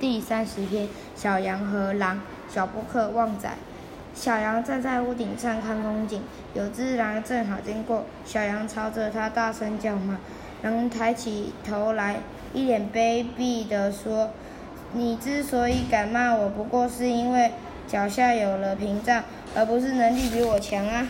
第三十篇：小羊和狼。小布克旺仔。小羊站在屋顶上看风景，有只狼正好经过，小羊朝着它大声叫骂。狼抬起头来，一脸卑鄙地说：“你之所以敢骂我，不过是因为脚下有了屏障，而不是能力比我强啊！”